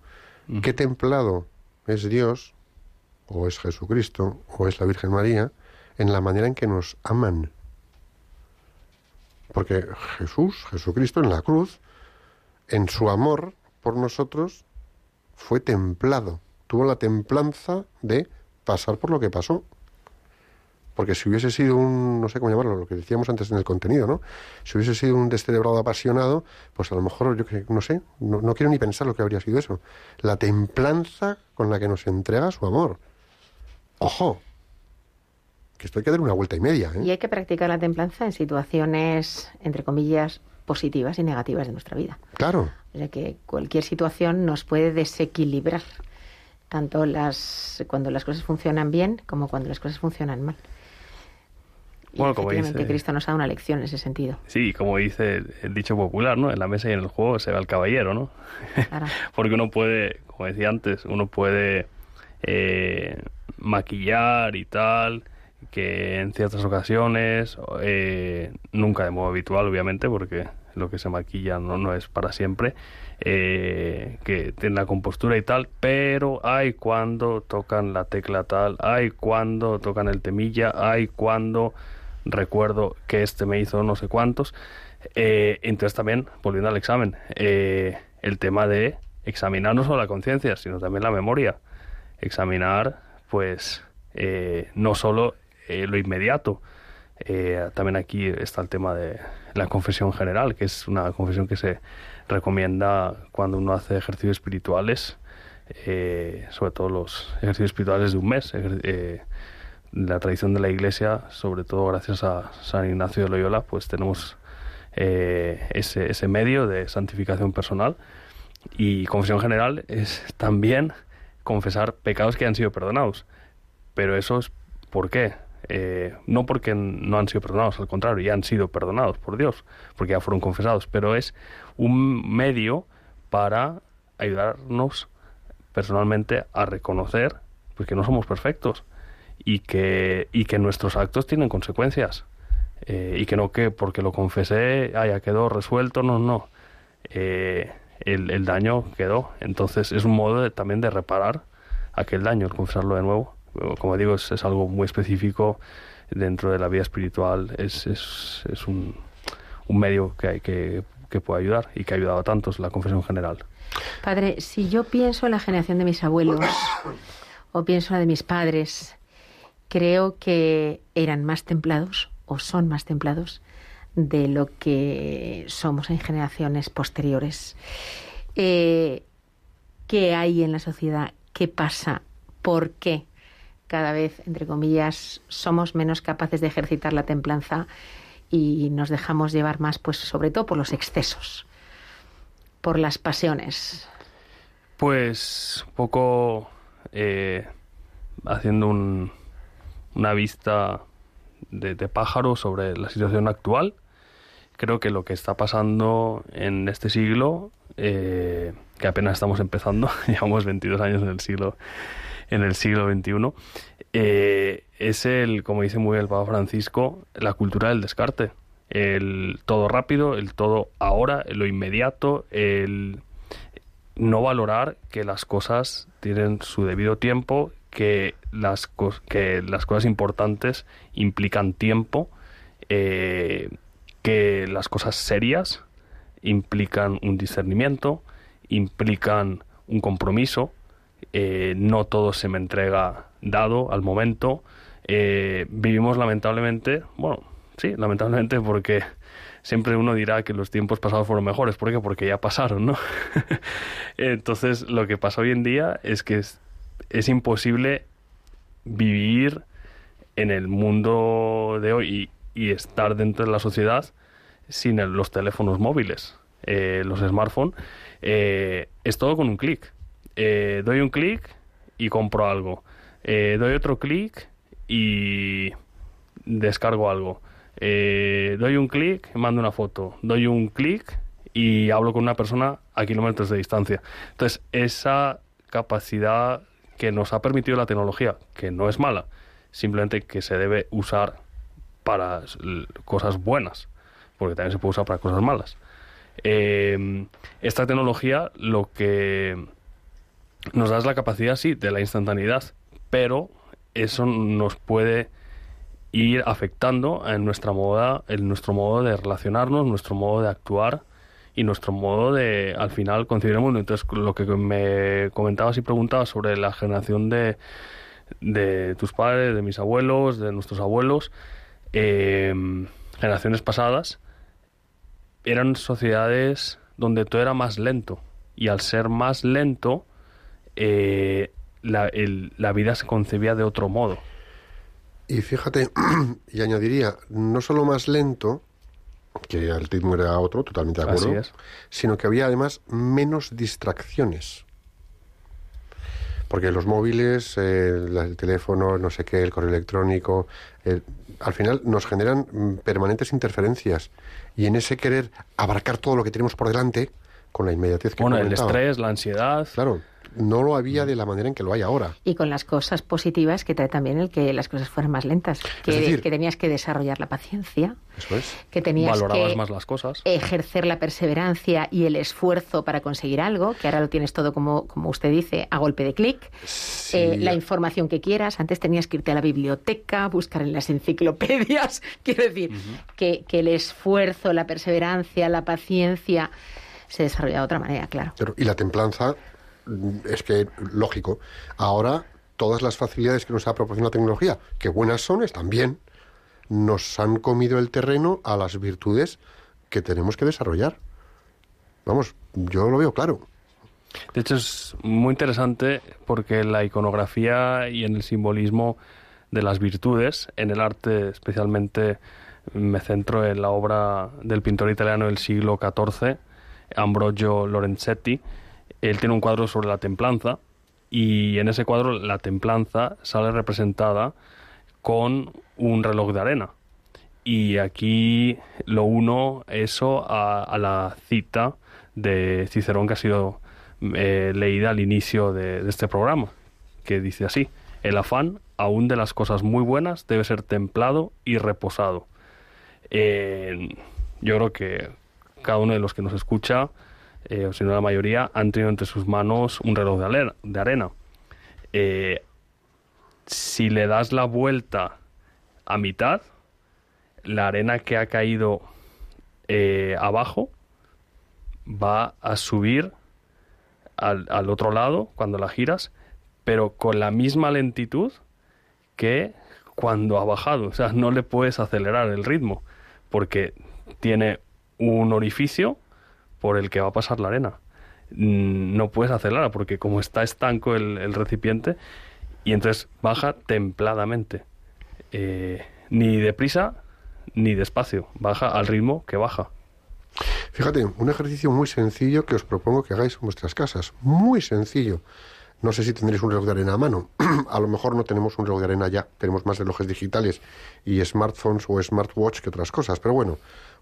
¿Qué templado es Dios, o es Jesucristo, o es la Virgen María, en la manera en que nos aman? Porque Jesús, Jesucristo en la cruz, en su amor por nosotros, fue templado. Tuvo la templanza de pasar por lo que pasó. Porque si hubiese sido un, no sé cómo llamarlo, lo que decíamos antes en el contenido, ¿no? Si hubiese sido un descerebrado apasionado, pues a lo mejor, yo no sé, no, no quiero ni pensar lo que habría sido eso. La templanza con la que nos entrega su amor. ¡Ojo! Que esto hay que dar una vuelta y media, ¿eh? Y hay que practicar la templanza en situaciones, entre comillas, positivas y negativas de nuestra vida. Claro. O sea que cualquier situación nos puede desequilibrar, tanto las, cuando las cosas funcionan bien como cuando las cosas funcionan mal. Y Bueno, como dice- Cristo nos dado una lección en ese sentido. Sí, como dice el, el dicho popular, ¿no? En la mesa y en el juego se ve al caballero, ¿no? Claro. Porque uno puede, como decía antes, uno puede eh, maquillar y tal, que en ciertas ocasiones, eh, nunca de modo habitual, obviamente, porque lo que se maquilla no, no es para siempre, eh, que tiene la compostura y tal, pero hay cuando tocan la tecla tal, hay cuando tocan el temilla, hay cuando recuerdo que este me hizo no sé cuántos. Eh, entonces también, volviendo al examen, eh, el tema de examinar no solo la conciencia, sino también la memoria. Examinar, pues, eh, no solo eh, lo inmediato. Eh, también aquí está el tema de la confesión general, que es una confesión que se recomienda cuando uno hace ejercicios espirituales, eh, sobre todo los ejercicios espirituales de un mes. la tradición de la Iglesia, sobre todo gracias a San Ignacio de Loyola, pues tenemos ese, ese medio de santificación personal. Y confesión general es también confesar pecados que han sido perdonados. Pero eso es ¿por qué? Eh, no porque no han sido perdonados, al contrario, ya han sido perdonados por Dios, porque ya fueron confesados, pero es un medio para ayudarnos personalmente a reconocer pues, que no somos perfectos y que, y que nuestros actos tienen consecuencias. Eh, y que no que porque lo confesé, ah, ya quedó resuelto, no, no. Eh, el, el daño quedó. Entonces es un modo de- también de reparar aquel daño, el confesarlo de nuevo. Como digo, es, algo muy específico dentro de la vida espiritual, es, es, un medio que, hay que, que puede ayudar y que ha ayudado a tantos, la confesión general. Padre, si yo pienso en la generación de mis abuelos o pienso en la de mis padres, creo que eran más templados o son más templados de lo que somos en generaciones posteriores. Eh, ¿Qué hay en la sociedad? ¿Qué pasa? ¿Por qué cada vez, entre comillas, somos menos capaces de ejercitar la templanza y nos dejamos llevar más, pues sobre todo por los excesos, por las pasiones? Pues un poco eh, haciendo un- una vista de, pájaro sobre la situación actual, creo que lo que está pasando en este siglo, eh, que apenas estamos empezando, llevamos 22 años en el siglo, en el siglo XXI, eh, es el, como dice muy bien el Papa Francisco, la cultura del descarte. El todo rápido, el todo ahora, lo inmediato, el no valorar que las cosas tienen su debido tiempo, que las, cosas importantes implican tiempo, eh, que las cosas serias implican un discernimiento, implican un compromiso, eh, no todo se me entrega dado al momento. Eh, vivimos lamentablemente, bueno, sí, lamentablemente porque siempre uno dirá que los tiempos pasados fueron mejores. ¿Por qué? Porque ya pasaron, ¿no? Entonces, lo que pasa hoy en día es que es, imposible vivir en el mundo de hoy y, estar dentro de la sociedad sin los teléfonos móviles, eh, los smartphones. es todo con un clic. Eh, doy un clic y compro algo. Eh, doy otro clic y descargo algo. Eh, doy un clic, mando una foto. Doy un clic y hablo con una persona a kilómetros de distancia. Entonces, esa capacidad que nos ha permitido la tecnología, que no es mala, simplemente que se debe usar para cosas buenas, porque también se puede usar para cosas malas. Esta tecnología lo que nos da es la capacidad, sí, de la instantaneidad, pero eso nos puede ir afectando en nuestra moda, en nuestro modo de relacionarnos, nuestro modo de actuar y nuestro modo de, al final, concebir el mundo. Entonces, lo que me comentabas y preguntabas sobre la generación de, de tus padres, de mis abuelos, de nuestros abuelos, eh, generaciones pasadas, eran sociedades donde todo era más lento. Y al ser más lento, eh, la, el- la vida se concebía de otro modo. Y fíjate, y añadiría, no solo más lento, que el ritmo era otro, totalmente de acuerdo, sino que había además menos distracciones. Porque los móviles, el teléfono, no sé qué, el correo electrónico, el- al final nos generan mm, permanentes interferencias. Y en ese querer abarcar todo lo que tenemos por delante, con la inmediatez que Bueno, el estrés, la ansiedad. Claro, no lo había de la manera en que lo hay ahora. Y con las cosas positivas que trae también el que las cosas fueran más lentas. Que, decir- que tenías que desarrollar la paciencia, Eso es. que tenías valorabas que más las cosas. ejercer la perseverancia y el esfuerzo para conseguir algo, que ahora lo tienes todo como, como usted dice, a golpe de clic. Sí. Eh, la información que quieras. Antes tenías que irte a la biblioteca, buscar en las enciclopedias. Quiero decir, que, que el esfuerzo, la perseverancia, la paciencia se desarrolla de otra manera, claro. Pero- y la templanza, es que, lógico, ahora todas las facilidades que nos ha proporcionado la tecnología, que buenas son, están bien, nos han comido el terreno a las virtudes que tenemos que desarrollar. Vamos, yo lo veo claro. De hecho, es muy interesante porque la iconografía y en el simbolismo de las virtudes, en el arte especialmente me centro en la obra del pintor italiano del siglo XIV, Ambrogio Lorenzetti. Él tiene un cuadro sobre la templanza y en ese cuadro la templanza sale representada con un reloj de arena. Y aquí lo uno eso a, la cita de Cicerón que ha sido eh, leída al inicio de, de este programa, que dice así, el afán, aún de las cosas muy buenas, debe ser templado y reposado. Eh, yo creo que cada uno de los que nos escucha, eh, o si no la mayoría, han tenido entre sus manos un reloj de, de arena. Eh, si le das la vuelta a mitad, la arena que ha caído eh, abajo va a subir al, al otro lado cuando la giras, pero con la misma lentitud que cuando ha bajado. O sea, no le puedes acelerar el ritmo porque tiene un orificio por el que va a pasar la arena. Mm, No puedes acelerar porque como está estanco el, el recipiente y entonces baja templadamente. Eh, ni deprisa ni despacio. Baja al ritmo que baja. Fíjate, un ejercicio muy sencillo que os propongo que hagáis en vuestras casas. Muy sencillo. No sé si tendréis un reloj de arena a mano. a lo mejor no tenemos un reloj de arena ya. Tenemos más relojes digitales y smartphones o smartwatch que otras cosas. Pero bueno,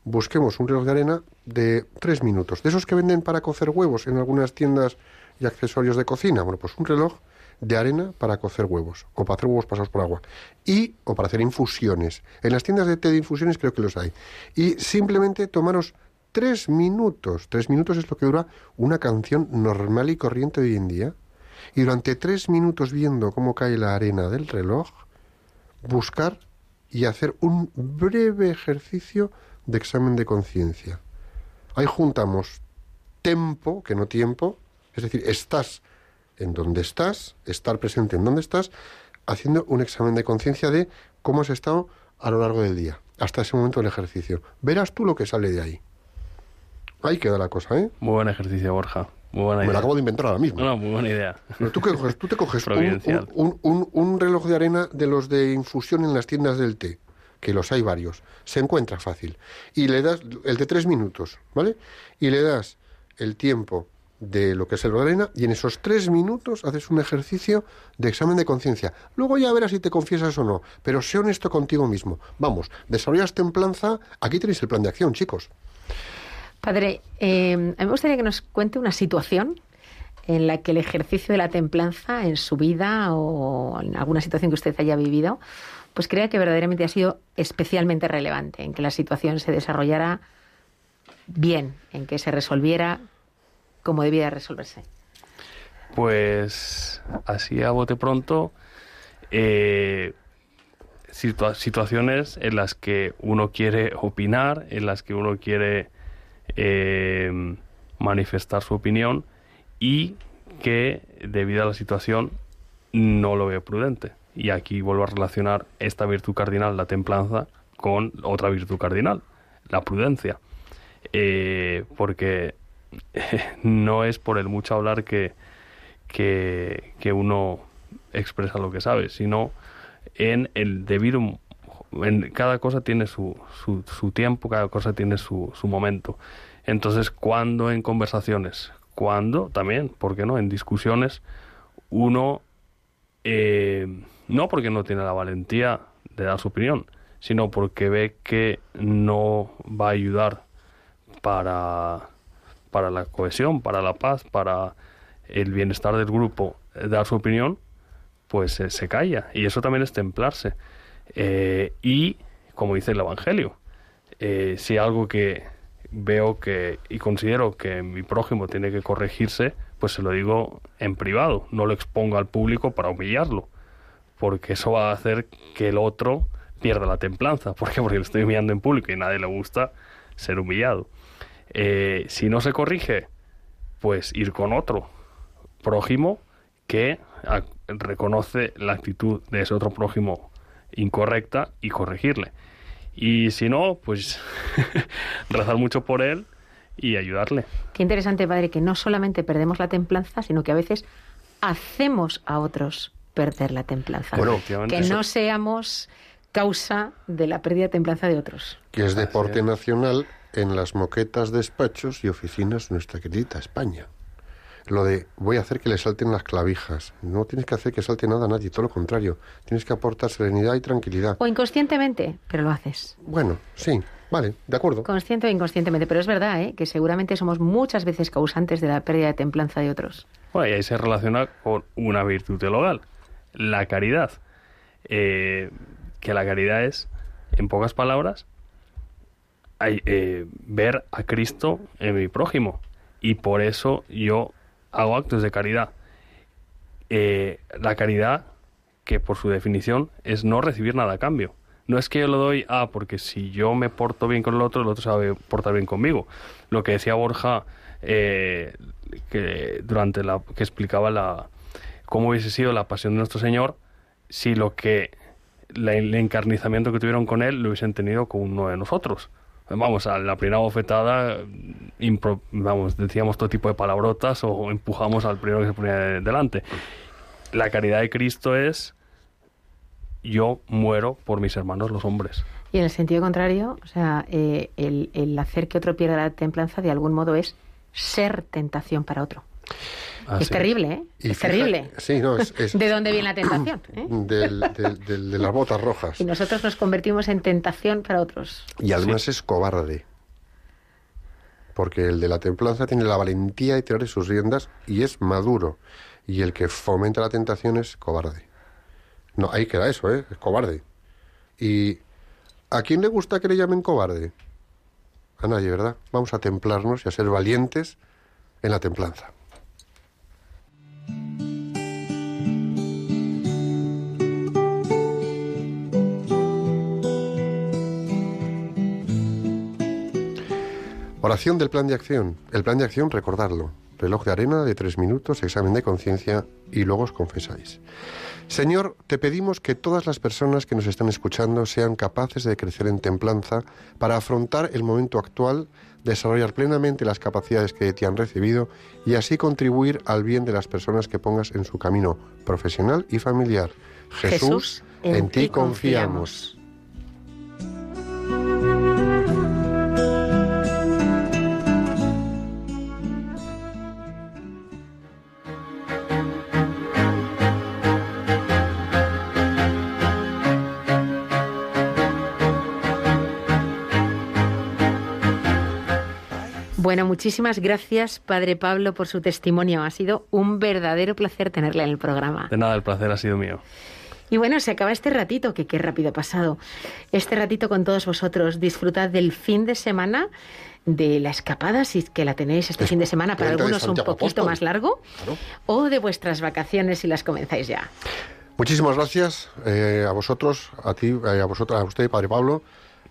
busquemos un reloj de arena de tres minutos. De esos que venden para cocer huevos en algunas tiendas y accesorios de cocina. Bueno, pues un reloj de arena para cocer huevos o para hacer huevos pasados por agua y o para hacer infusiones. En las tiendas de té de infusiones creo que los hay. Y simplemente tomaros tres minutos. Tres minutos es lo que dura una canción normal y corriente de hoy en día. Y durante tres minutos viendo cómo cae la arena del reloj, buscar y hacer un breve ejercicio de examen de conciencia. Ahí juntamos tempo, que no tiempo, es decir, estás en donde estás, estar presente en donde estás, haciendo un examen de conciencia de cómo has estado a lo largo del día, hasta ese momento del ejercicio. Verás tú lo que sale de ahí. Ahí queda la cosa, ¿eh? Muy buen ejercicio, Borja. Muy buena Me lo acabo de inventar ahora mismo. No, no, muy buena idea. Pero tú, coges, tú te coges un, un- un- un reloj de arena de los de infusión en las tiendas del té, que los hay varios, se encuentra fácil, y le das el de tres minutos, ¿vale? Y le das el tiempo de lo que es el reloj de arena, y en esos tres minutos haces un ejercicio de examen de conciencia. Luego ya verás si te confiesas o no, pero sé honesto contigo mismo. Vamos, desarrollas templanza, aquí tenéis el plan de acción, chicos. Padre, eh, a mí me gustaría que nos cuente una situación en la que el ejercicio de la templanza en su vida o en alguna situación que usted haya vivido, pues crea que verdaderamente ha sido especialmente relevante, en que la situación se desarrollara bien, en que se resolviera como debía resolverse. Pues así a bote pronto, eh, situa- situaciones en las que uno quiere opinar, en las que uno quiere eh, manifestar su opinión y que debido a la situación no lo veo prudente. Y aquí vuelvo a relacionar esta virtud cardinal, la templanza, con otra virtud cardinal, la prudencia. Eh, porque no es por el mucho hablar que, que, que uno expresa lo que sabe, sino en el debido... En, cada cosa tiene su, su, tiempo, cada cosa tiene su, su momento. Entonces, cuando en conversaciones, cuando también, ¿por qué no? En discusiones, uno, eh, no porque no tiene la valentía de dar su opinión, sino porque ve que no va a ayudar para, para la cohesión, para la paz, para el bienestar del grupo, eh, dar su opinión, pues eh, se calla. Y eso también es templarse. Eh, y, como dice el Evangelio, eh, si algo que veo que y considero que mi prójimo tiene que corregirse, pues se lo digo en privado, no lo expongo al público para humillarlo, porque eso va a hacer que el otro pierda la templanza. ¿Por qué? Porque le estoy humillando en público y a nadie le gusta ser humillado. Eh, si no se corrige, pues ir con otro prójimo que reconoce la actitud de ese otro prójimo incorrecta y corregirle. Y si no, pues rezar mucho por él y ayudarle. Qué interesante, padre, que no solamente perdemos la templanza, sino que a veces hacemos a otros perder la templanza. Bueno, que eso- no seamos causa de la pérdida de templanza de otros. Que es deporte nacional en las moquetas, despachos y oficinas de nuestra querida España. Lo de voy a hacer que le salten las clavijas. No tienes que hacer que salte nada a nadie, todo lo contrario. Tienes que aportar serenidad y tranquilidad. O inconscientemente, pero lo haces. Bueno, sí, vale, de acuerdo. Consciente o inconscientemente. Pero es verdad ¿eh? que seguramente somos muchas veces causantes de la pérdida de templanza de otros. Bueno, y ahí se relaciona con una virtud teologal, la caridad. Eh, que la caridad es, en pocas palabras, hay, eh, ver a Cristo en mi prójimo. Y por eso yo hago actos de caridad. Eh, la caridad, que por su definición es no recibir nada a cambio. No es que yo lo doy, ah, porque si yo me porto bien con el otro, el otro a portar bien conmigo. Lo que decía Borja, eh, que durante la que explicaba la cómo hubiese sido la pasión de nuestro Señor, si lo que el encarnizamiento que tuvieron con él lo hubiesen tenido con uno de nosotros. Vamos, a la primera bofetada, impro- vamos, decíamos todo tipo de palabrotas o empujamos al primero que se ponía de- delante. La caridad de Cristo es yo muero por mis hermanos los hombres. Y en el sentido contrario, o sea, eh, el, el hacer que otro pierda la templanza de algún modo es ser tentación para otro. Así es terrible, ¿eh? Y es fija- terrible. Sí, no, es, es ¿De dónde viene la tentación? eh? del- del- del- de las botas rojas. Y nosotros nos convertimos en tentación para otros. Y además es cobarde. Porque el de la templanza tiene la valentía de tirar sus riendas y es maduro. Y el que fomenta la tentación es cobarde. No, ahí queda eso, ¿eh? Es cobarde. ¿Y a quién le gusta que le llamen cobarde? A nadie, ¿verdad? Vamos a templarnos y a ser valientes en la templanza. Oración del plan de acción. El plan de acción, recordarlo. Reloj de arena de tres minutos, examen de conciencia y luego os confesáis. Señor, te pedimos que todas las personas que nos están escuchando sean capaces de crecer en templanza para afrontar el momento actual, desarrollar plenamente las capacidades que de ti han recibido y así contribuir al bien de las personas que pongas en su camino profesional y familiar. Jesús, en, ti confiamos. Bueno, muchísimas gracias, Padre Pablo, por su testimonio. Ha sido un verdadero placer tenerle en el programa. De nada, el placer ha sido mío. Y bueno, se acaba este ratito, que qué rápido ha pasado. Este ratito con todos vosotros. Disfrutad del fin de semana, de la escapada, si es que la tenéis este Es fin de semana, para algunos un poquito Apóstol. más largo, Claro. o de vuestras vacaciones si las comenzáis ya. Muchísimas gracias eh, a vosotros, a ti, eh, a vosotros, a usted, Padre Pablo,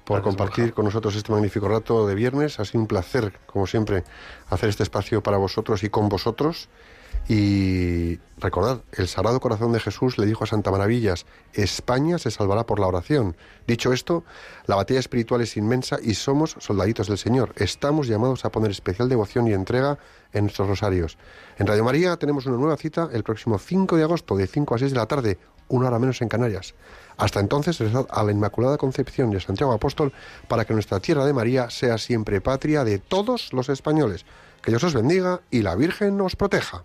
por Gracias, compartir Borja. con nosotros este magnífico rato de viernes. Ha sido un placer, como siempre, hacer este espacio para vosotros y con vosotros. Y recordad, el Sagrado Corazón de Jesús le dijo a Santa Maravillas, España se salvará por la oración. Dicho esto, la batalla espiritual es inmensa y somos soldaditos del Señor. Estamos llamados a poner especial devoción y entrega en nuestros rosarios. En Radio María tenemos una nueva cita el próximo 5 de agosto de 5 a 6 de la tarde, una hora menos en Canarias. Hasta entonces, rezad a la Inmaculada Concepción y a Santiago Apóstol para que nuestra tierra de María sea siempre patria de todos los españoles. Que Dios os bendiga y la Virgen os proteja.